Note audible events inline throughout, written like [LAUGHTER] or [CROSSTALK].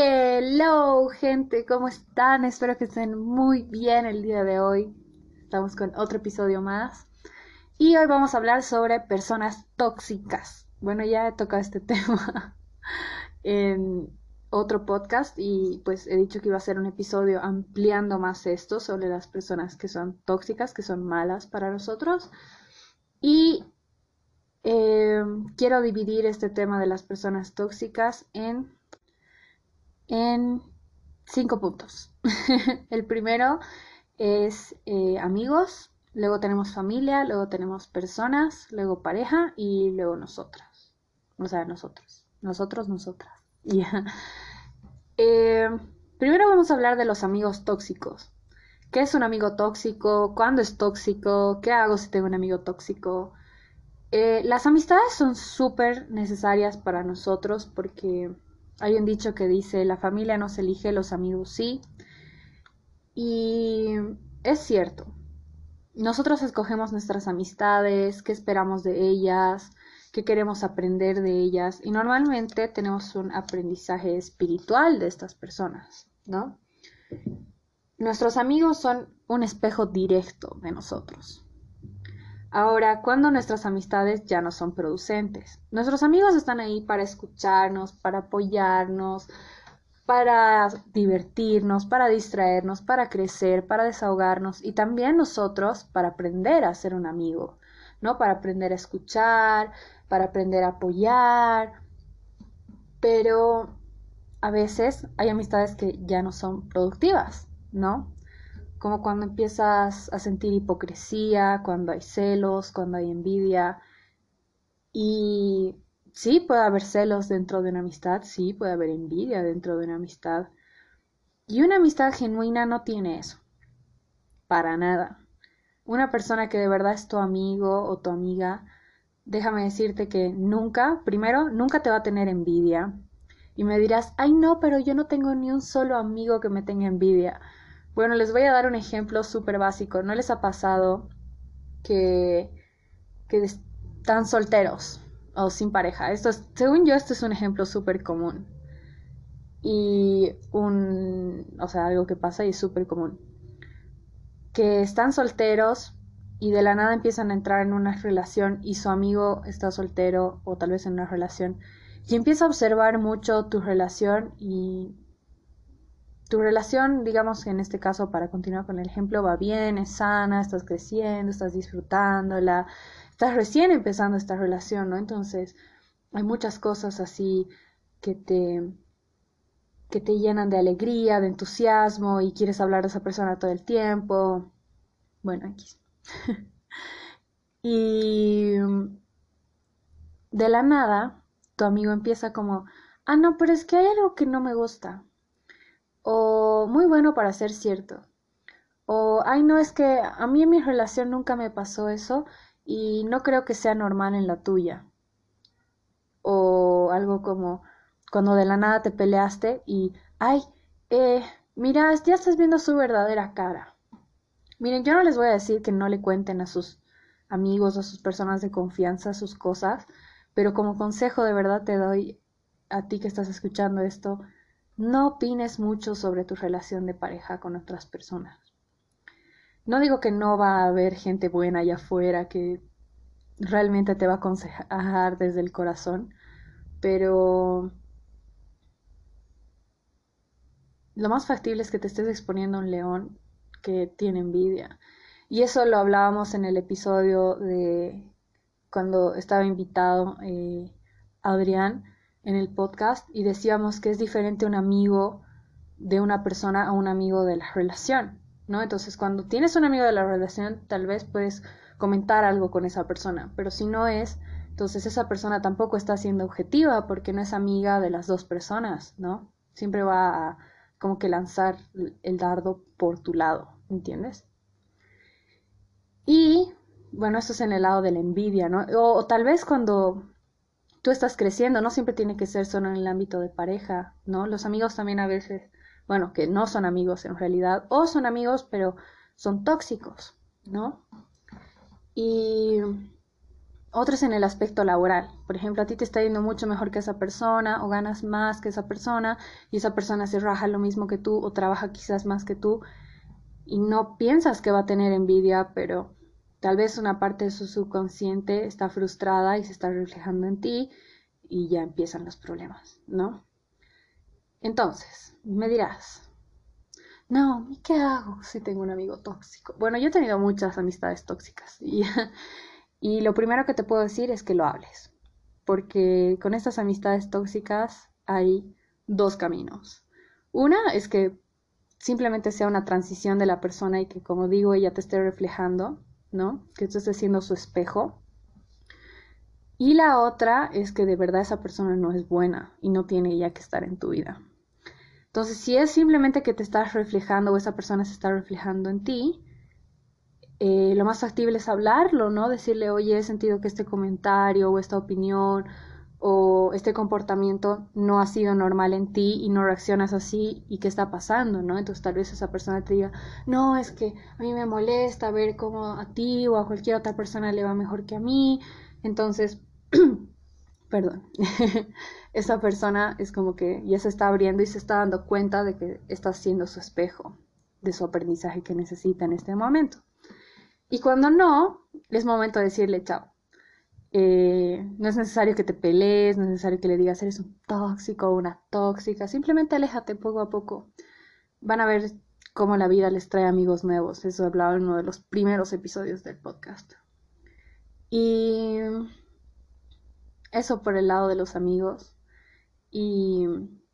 Hello gente, ¿cómo están? Espero que estén muy bien el día de hoy. Estamos con otro episodio más. Y hoy vamos a hablar sobre personas tóxicas. Bueno, ya he tocado este [LAUGHS] tema en otro podcast y pues he dicho que iba a ser un episodio ampliando más esto sobre las personas que son tóxicas, que son malas para nosotros. Y eh, quiero dividir este tema de las personas tóxicas en en cinco puntos. [LAUGHS] el primero es eh, amigos, luego tenemos familia, luego tenemos personas, luego pareja y luego nosotras. O sea, nosotros. Nosotros, nosotras. [LAUGHS] Eh, primero vamos a hablar de los amigos tóxicos. ¿Qué es un amigo tóxico? ¿Cuándo es tóxico? ¿Qué hago si tengo un amigo tóxico? Eh, las amistades son súper necesarias para nosotros porque hay un dicho que dice, la familia no se elige, los amigos sí. Y es cierto. Nosotros escogemos nuestras amistades, qué esperamos de ellas, qué queremos aprender de ellas. Y normalmente tenemos un aprendizaje espiritual de estas personas, ¿no? Nuestros amigos son un espejo directo de nosotros. Ahora, cuando nuestras amistades ya no son producentes, nuestros amigos están ahí para escucharnos, para apoyarnos, para divertirnos, para distraernos, para crecer, para desahogarnos y también nosotros para aprender a ser un amigo, ¿no? Para aprender a escuchar, para aprender a apoyar. Pero a veces hay amistades que ya no son productivas, ¿no? Como cuando empiezas a sentir hipocresía, cuando hay celos, cuando hay envidia. Y sí, puede haber celos dentro de una amistad, sí, puede haber envidia dentro de una amistad. Y una amistad genuina no tiene eso, para nada. Una persona que de verdad es tu amigo o tu amiga, déjame decirte que nunca, primero, nunca te va a tener envidia. Y me dirás, ay no, pero yo no tengo ni un solo amigo que me tenga envidia. Bueno, les voy a dar un ejemplo súper básico. ¿No les ha pasado que, están solteros o sin pareja? Esto es, según yo, esto es un ejemplo súper común. Y un, o sea, algo que pasa y es súper común. Que están solteros y de la nada empiezan a entrar en una relación y su amigo está soltero o tal vez en una relación y empieza a observar mucho tu relación y tu relación, digamos en este caso, para continuar con el ejemplo, va bien, es sana, estás creciendo, estás disfrutándola, estás recién empezando esta relación, ¿no? Entonces, hay muchas cosas así que te que te llenan de alegría, de entusiasmo y quieres hablar de esa persona todo el tiempo. Bueno, aquí. [LAUGHS] y de la nada, tu amigo empieza como, ah, no, pero es que hay algo que no me gusta o muy bueno para ser cierto, o ay no, es que a mí en mi relación nunca me pasó eso y no creo que sea normal en la tuya, o algo como cuando de la nada te peleaste y ay, eh, mira, ya estás viendo su verdadera cara. Miren, yo no les voy a decir que no le cuenten a sus amigos a sus personas de confianza sus cosas, pero como consejo de verdad te doy a ti que estás escuchando esto, no opines mucho sobre tu relación de pareja con otras personas. No digo que no va a haber gente buena allá afuera que realmente te va a aconsejar desde el corazón, pero lo más factible es que te estés exponiendo a un león que tiene envidia. Y eso lo hablábamos en el episodio de cuando estaba invitado eh, Adrián en el podcast y decíamos que es diferente un amigo de una persona a un amigo de la relación, ¿no? Entonces, cuando tienes un amigo de la relación, tal vez puedes comentar algo con esa persona, pero si no es, entonces esa persona tampoco está siendo objetiva porque no es amiga de las dos personas, ¿no? Siempre va a como que lanzar el dardo por tu lado, ¿entiendes? Y bueno, eso es en el lado de la envidia, ¿no? o tal vez cuando tú estás creciendo, no siempre tiene que ser solo en el ámbito de pareja, ¿no? Los amigos también a veces, bueno, que no son amigos en realidad, o son amigos, pero son tóxicos, ¿no? Y Otros en el aspecto laboral. Por ejemplo, a ti te está yendo mucho mejor que esa persona o ganas más que esa persona y esa persona se raja lo mismo que tú o trabaja quizás más que tú y no piensas que va a tener envidia, pero tal vez una parte de su subconsciente está frustrada y se está reflejando en ti y ya empiezan los problemas, ¿no? Entonces, me dirás, no, ¿y qué hago si tengo un amigo tóxico? Bueno, yo he tenido muchas amistades tóxicas y [LAUGHS] Y lo primero que te puedo decir es que lo hables, porque con estas amistades tóxicas hay dos caminos. Una es que simplemente sea una transición de la persona y que, como digo, ella te esté reflejando, ¿no? Que tú estés siendo su espejo. Y la otra es que de verdad esa persona no es buena y no tiene ya que estar en tu vida. Entonces, si es simplemente que te estás reflejando o esa persona se está reflejando en ti, eh, lo más factible es hablarlo, ¿no? Decirle, oye, he sentido que este comentario o esta opinión o este comportamiento no ha sido normal en ti y no reaccionas así y qué está pasando, ¿no? Entonces tal vez esa persona te diga, no, es que a mí me molesta ver cómo a ti o a cualquier otra persona le va mejor que a mí. Entonces, [CLEARS THROAT] perdón, [LAUGHS] esa persona es como que ya se está abriendo y se está dando cuenta de que está siendo su espejo de su aprendizaje que necesita en este momento. Y cuando no, es momento de decirle chao. Eh, no es necesario que te pelees, no es necesario que le digas eres un tóxico o una tóxica, simplemente aléjate poco a poco. Van a ver cómo la vida les trae amigos nuevos, eso hablaba en uno de los primeros episodios del podcast. Y eso por el lado de los amigos. Y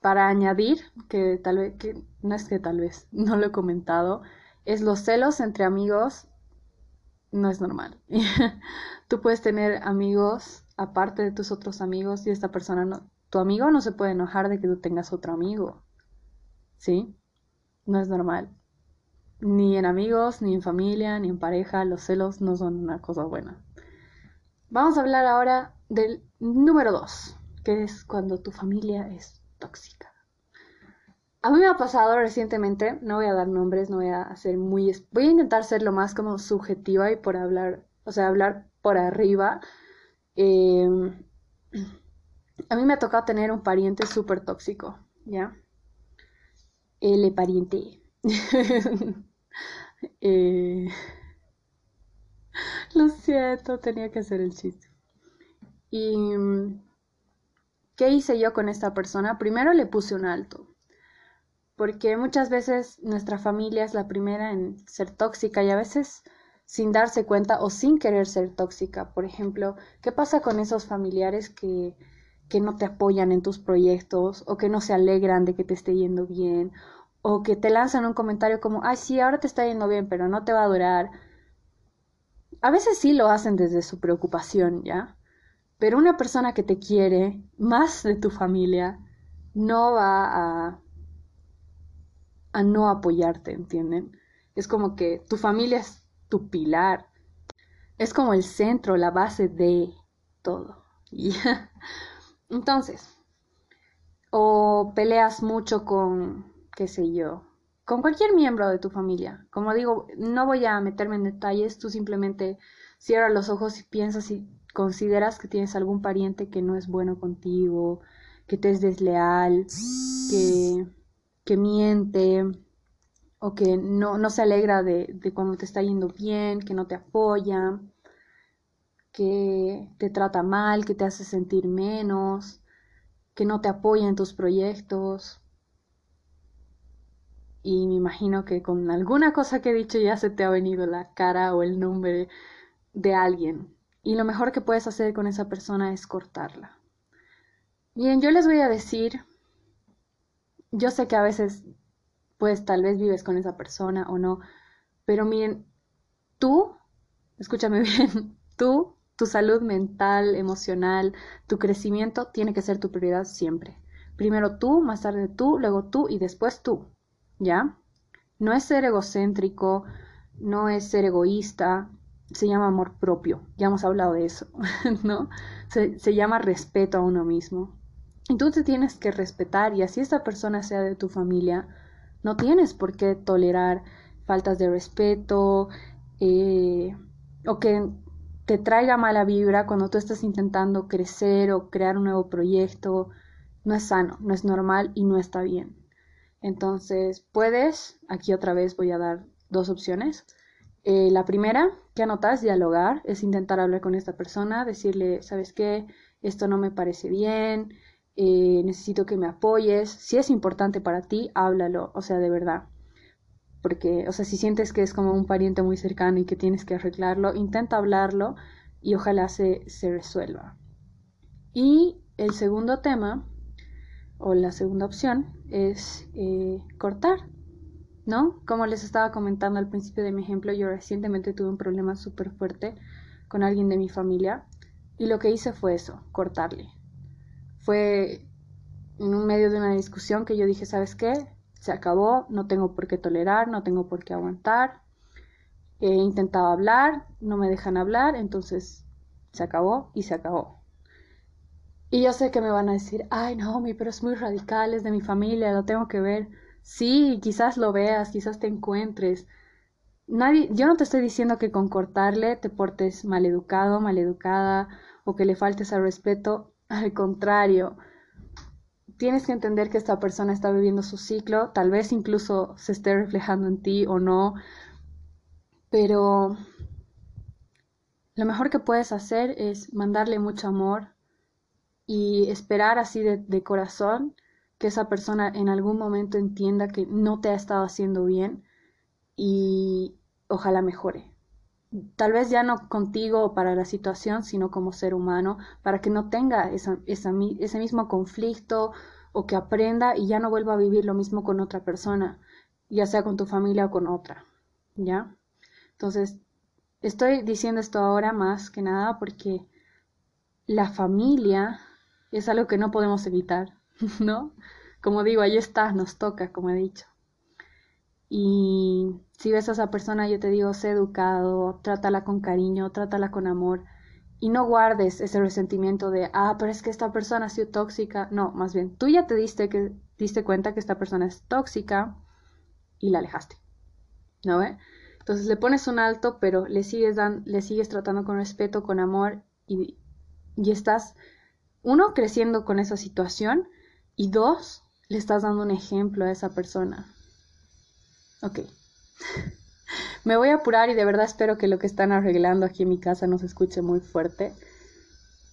para añadir, que tal vez, que no es que tal vez, [LAUGHS] no lo he comentado, es los celos entre amigos no es normal. [LAUGHS] Tú puedes tener amigos aparte de tus otros amigos y esta persona no, tu amigo no se puede enojar de que tú tengas otro amigo. ¿Sí? No es normal. Ni en amigos, ni en familia, ni en pareja, los celos no son una cosa buena. Vamos a hablar ahora del número dos, que es cuando tu familia es tóxica. A mí me ha pasado recientemente, no voy a dar nombres, no voy a hacer muy... Voy a intentar ser lo más como subjetiva y por hablar, o sea, hablar por arriba. Em, a mí me ha tocado tener un pariente súper tóxico, ¿ya? El pariente. [LAUGHS] Eh, lo siento, tenía que hacer el chiste. ¿Y qué hice yo con esta persona? Primero le puse un alto porque muchas veces nuestra familia es la primera en ser tóxica y a veces sin darse cuenta o sin querer ser tóxica. Por ejemplo, ¿qué pasa con esos familiares que, que no te apoyan en tus proyectos o que no se alegran de que te esté yendo bien o que te lanzan un comentario como, ay, sí, ahora te está yendo bien, pero no te va a durar? A veces sí lo hacen desde su preocupación, ¿ya? Pero una persona que te quiere más de tu familia no va a a no apoyarte, ¿entienden? Es como que tu familia es tu pilar, es como el centro, la base de todo. [LAUGHS] Entonces, o peleas mucho con, qué sé yo, con cualquier miembro de tu familia. Como digo, no voy a meterme en detalles, tú simplemente cierra los ojos y piensas si consideras que tienes algún pariente que no es bueno contigo, que te es desleal, que que miente o que no, no se alegra de, de, cuando te está yendo bien, que no te apoya, que te trata mal, que te hace sentir menos, que no te apoya en tus proyectos. Y me imagino que con alguna cosa que he dicho ya se te ha venido la cara o el nombre de alguien. Y lo mejor que puedes hacer con esa persona es cortarla. Bien, yo les voy a decir yo sé que a veces, pues tal vez vives con esa persona o no, pero miren, tú, escúchame [LAUGHS] bien, tú, tu salud mental, emocional, tu crecimiento tiene que ser tu prioridad siempre. Primero tú, más tarde tú, luego tú y después tú, ¿ya? No es ser egocéntrico, no es ser egoísta, se llama amor propio, ya hemos hablado de eso, [LAUGHS] ¿no? Se, se llama respeto a uno mismo. Te tienes que respetar y así esta persona sea de tu familia, no tienes por qué tolerar faltas de respeto eh, o que te traiga mala vibra cuando tú estás intentando crecer o crear un nuevo proyecto, no es sano, no es normal y no está bien. Entonces, puedes, aquí otra vez voy a dar dos opciones. Eh, la primera que anotas, dialogar, es intentar hablar con esta persona, decirle, ¿sabes qué? Esto no me parece bien, eh, necesito que me apoyes. Si es importante para ti, háblalo, o sea, de verdad. Porque, o sea, si sientes que es como un pariente muy cercano y que tienes que arreglarlo, intenta hablarlo y ojalá se, se resuelva. Y el segundo tema, o la segunda opción, es eh, cortar ¿no? Como les estaba comentando al principio de mi ejemplo, yo recientemente tuve un problema súper fuerte con alguien de mi familia y lo que hice fue eso, cortarle. Fue en un medio de una discusión que yo dije, ¿sabes qué? Se acabó, no tengo por qué tolerar, no tengo por qué aguantar. He intentado hablar, no me dejan hablar, entonces se acabó y se acabó. Y yo sé que me van a decir, ay no, pero es muy radical, es de mi familia, lo tengo que ver. Sí, quizás lo veas, quizás te encuentres. Nadie, yo no te estoy diciendo que con cortarle te portes maleducado, maleducada o que le faltes al respeto. Al contrario, tienes que entender que esta persona está viviendo su ciclo, tal vez incluso se esté reflejando en ti o no, pero lo mejor que puedes hacer es mandarle mucho amor y esperar así de, de corazón que esa persona en algún momento entienda que no te ha estado haciendo bien y ojalá mejore. Tal vez ya no contigo para la situación, sino como ser humano, para que no tenga esa, ese mismo conflicto o que aprenda y ya no vuelva a vivir lo mismo con otra persona, ya sea con tu familia o con otra. ¿Ya? Entonces, estoy diciendo esto ahora más que nada porque la familia es algo que no podemos evitar. [LAUGHS] ¿no? Como digo, ahí está, nos toca, como he dicho. Y si ves a esa persona, yo te digo, sé educado, trátala con cariño, trátala con amor y no guardes ese resentimiento de, ah, pero es que esta persona ha sido tóxica. No, más bien, tú ya te diste, que, diste cuenta que esta persona es tóxica y la alejaste. ¿No ve? Entonces le pones un alto, pero le sigues, dan, le sigues tratando con respeto, con amor y, y estás, uno, creciendo con esa situación y dos, le estás dando un ejemplo a esa persona. Ok. Me voy a apurar y de verdad espero que lo que están arreglando aquí en mi casa no se escuche muy fuerte.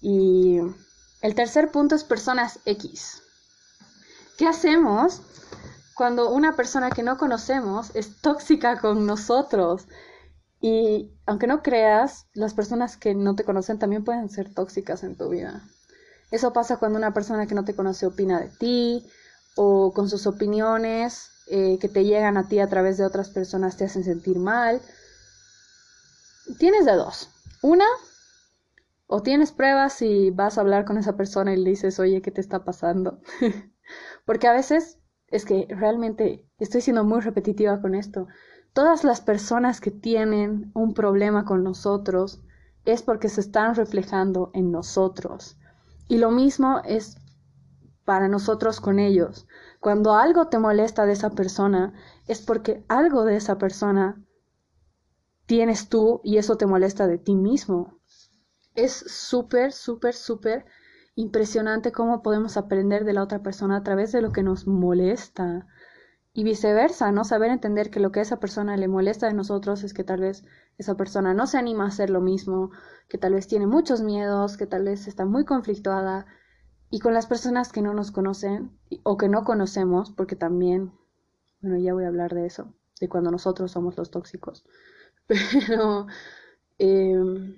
Y el tercer punto es personas X. ¿Qué hacemos cuando una persona que no conocemos es tóxica con nosotros? Y aunque no creas, las personas que no te conocen también pueden ser tóxicas en tu vida. Eso pasa cuando una persona que no te conoce opina de ti o con sus opiniones eh, que te llegan a ti a través de otras personas te hacen sentir mal. Tienes de dos. Una, o tienes pruebas y vas a hablar con esa persona y le dices, oye, ¿qué te está pasando? [LAUGHS] Porque a veces es que realmente estoy siendo muy repetitiva con esto. Todas las personas que tienen un problema con nosotros es porque se están reflejando en nosotros. Y lo mismo es para nosotros con ellos. Cuando algo te molesta de esa persona, es porque algo de esa persona tienes tú y eso te molesta de ti mismo. Es súper, súper, súper impresionante cómo podemos aprender de la otra persona a través de lo que nos molesta. Y viceversa, ¿no? Saber entender que lo que a esa persona le molesta de nosotros es que tal vez esa persona no se anima a hacer lo mismo, que tal vez tiene muchos miedos, que tal vez está muy conflictuada. Y con las personas que no nos conocen o que no conocemos, porque también, bueno, ya voy a hablar de eso, de cuando nosotros somos los tóxicos. [LAUGHS] Pero em,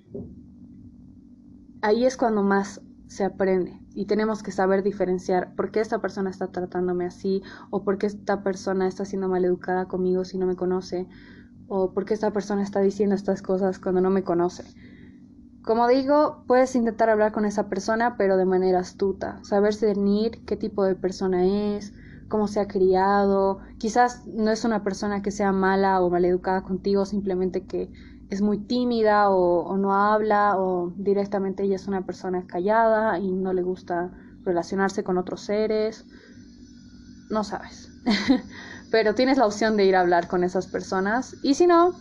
ahí es cuando más se aprende y tenemos que saber diferenciar por qué esta persona está tratándome así o por qué esta persona está siendo maleducada conmigo si no me conoce o por qué esta persona está diciendo estas cosas cuando no me conoce. Como digo, puedes intentar hablar con esa persona, pero de manera astuta, saber discernir qué tipo de persona es, cómo se ha criado. Quizás no es una persona que sea mala o maleducada contigo, simplemente que es muy tímida o, no habla o directamente ella es una persona callada y no le gusta relacionarse con otros seres. No sabes. [LAUGHS] Pero tienes la opción de ir a hablar con esas personas y si no,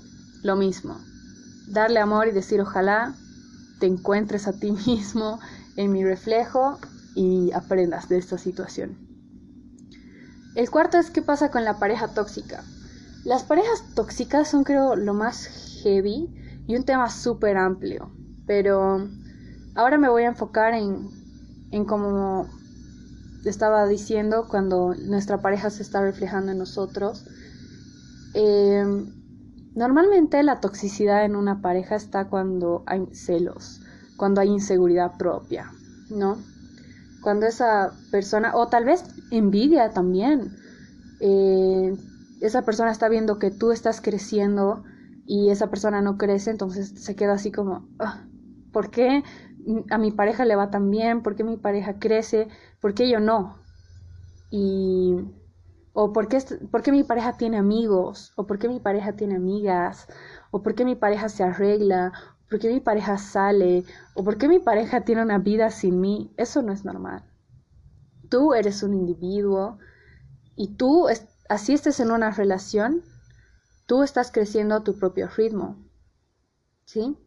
lo mismo. Darle amor y decir ojalá te encuentres a ti [LAUGHS] mismo en mi reflejo y aprendas de esta situación. El cuarto es qué pasa con la pareja tóxica. Las parejas tóxicas son creo lo más heavy y un tema súper amplio, pero ahora me voy a enfocar en, en como estaba diciendo cuando nuestra pareja se está reflejando en nosotros. Em, normalmente la toxicidad en una pareja está cuando hay celos, cuando hay inseguridad propia, ¿no? Cuando esa persona, o tal vez envidia también, eh, esa persona está viendo que tú estás creciendo y esa persona no crece, entonces se queda así como, ah, ¿por qué a mi pareja le va tan bien? ¿Por qué mi pareja crece? ¿Por qué yo no? Y, o ¿por qué, ¿por qué mi pareja tiene amigos? ¿O por qué mi pareja tiene amigas? ¿O por qué mi pareja se arregla? ¿Por qué mi pareja sale? ¿O por qué mi pareja tiene una vida sin mí? Eso no es normal. Tú eres un individuo y tú, así estés en una relación, tú estás creciendo a tu propio ritmo. ¿Sí?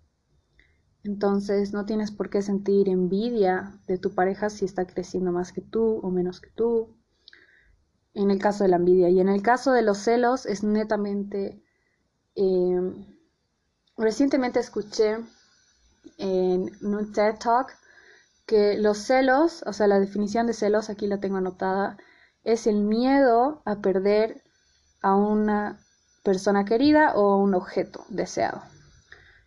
Entonces no tienes por qué sentir envidia de tu pareja si está creciendo más que tú o menos que tú. En el caso de la envidia. Y en el caso de los celos es netamente... Eh, Recientemente escuché en un TED Talk que los celos, o sea, la definición de celos, aquí la tengo anotada, es el miedo a perder a una persona querida o un objeto deseado.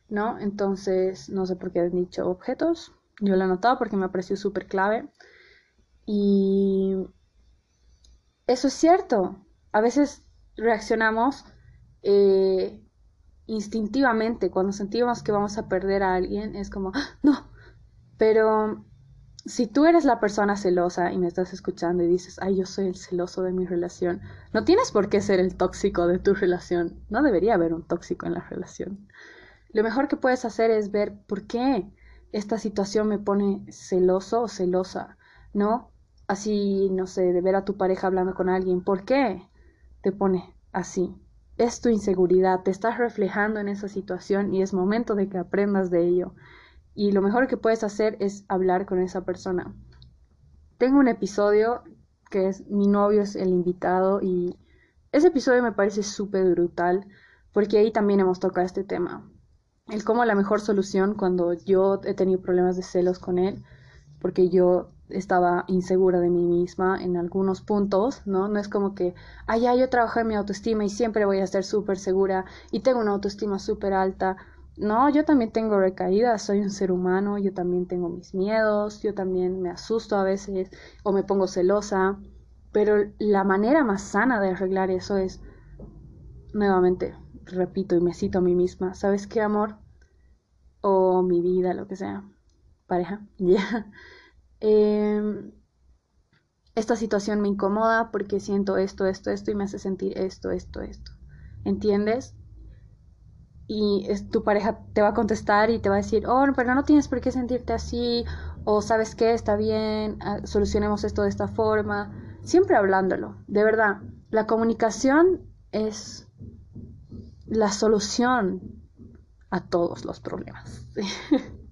¿No? Entonces, no sé por qué han dicho objetos. Yo lo he anotado porque me pareció súper clave. Y eso es cierto. A veces reaccionamos eh, instintivamente cuando sentimos que vamos a perder a alguien es como, ¡Ah, no, pero si tú eres la persona celosa y me estás escuchando y dices, ay, yo soy el celoso de mi relación, no tienes por qué ser el tóxico de tu relación, no debería haber un tóxico en la relación. Lo mejor que puedes hacer es ver por qué esta situación me pone celoso o celosa, ¿no? Así, no sé, de ver a tu pareja hablando con alguien, ¿por qué te pone así? es tu inseguridad, te estás reflejando en esa situación y es momento de que aprendas de ello. Y lo mejor que puedes hacer es hablar con esa persona. Tengo un episodio que es mi novio es el invitado y ese episodio me parece súper brutal porque ahí también hemos tocado este tema. El cómo la mejor solución cuando yo he tenido problemas de celos con él, porque yo estaba insegura de mí misma en algunos puntos, ¿no? No es como que, ah, ya, yo trabajo en mi autoestima y siempre voy a estar súper segura y tengo una autoestima súper alta. No, yo también tengo recaídas, soy un ser humano, yo también tengo mis miedos, yo también me asusto a veces o me pongo celosa, pero la manera más sana de arreglar eso es, nuevamente, repito y me cito a mí misma, ¿sabes qué, amor? O mi vida, lo que sea, pareja, [LAUGHS] ya. Em, esta situación me incomoda porque siento esto, esto, esto y me hace sentir esto, esto, esto. ¿Entiendes? Y tu pareja te va a contestar y te va a decir, oh, pero no tienes por qué sentirte así, o sabes qué, está bien, ah, solucionemos esto de esta forma. Siempre hablándolo, de verdad. La comunicación es la solución a todos los problemas. [LAUGHS]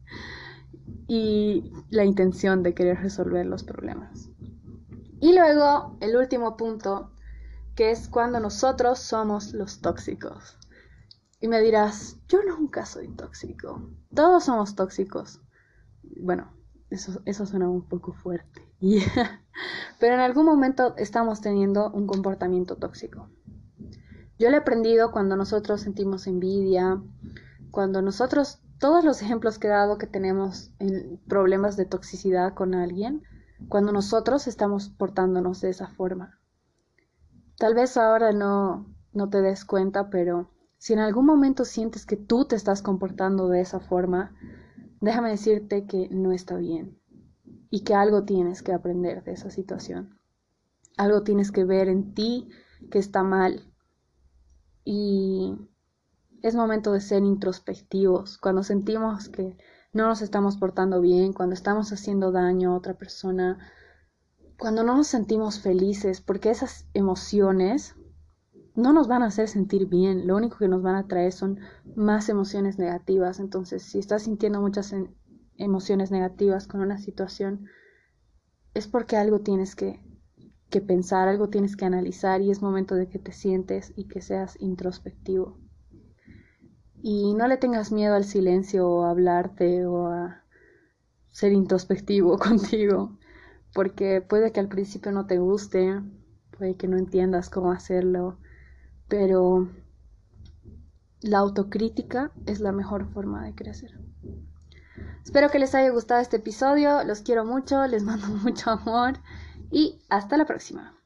y la intención de querer resolver los problemas. Y luego, el último punto, que es cuando nosotros somos los tóxicos. Y me dirás, yo nunca soy tóxico. Todos somos tóxicos. Bueno, eso, eso suena un poco fuerte. [LAUGHS] Pero en algún momento estamos teniendo un comportamiento tóxico. Yo lo he aprendido cuando nosotros sentimos envidia, cuando nosotros todos los ejemplos que he dado que tenemos en problemas de toxicidad con alguien, cuando nosotros estamos portándonos de esa forma. Tal vez ahora no, no te des cuenta, pero si en algún momento sientes que tú te estás comportando de esa forma, déjame decirte que no está bien y que algo tienes que aprender de esa situación. Algo tienes que ver en ti que está mal. Y es momento de ser introspectivos, cuando sentimos que no nos estamos portando bien, cuando estamos haciendo daño a otra persona, cuando no nos sentimos felices, porque esas emociones no nos van a hacer sentir bien, lo único que nos van a traer son más emociones negativas. Entonces, si estás sintiendo muchas emociones negativas con una situación, es porque algo tienes que, que pensar, algo tienes que analizar y es momento de que te sientes y que seas introspectivo. Y no le tengas miedo al silencio o a hablarte o a ser introspectivo [LAUGHS] contigo, porque puede que al principio no te guste, puede que no entiendas cómo hacerlo, pero la autocrítica es la mejor forma de crecer. Espero que les haya gustado este episodio, los quiero mucho, les [LAUGHS] mando mucho amor y hasta la próxima.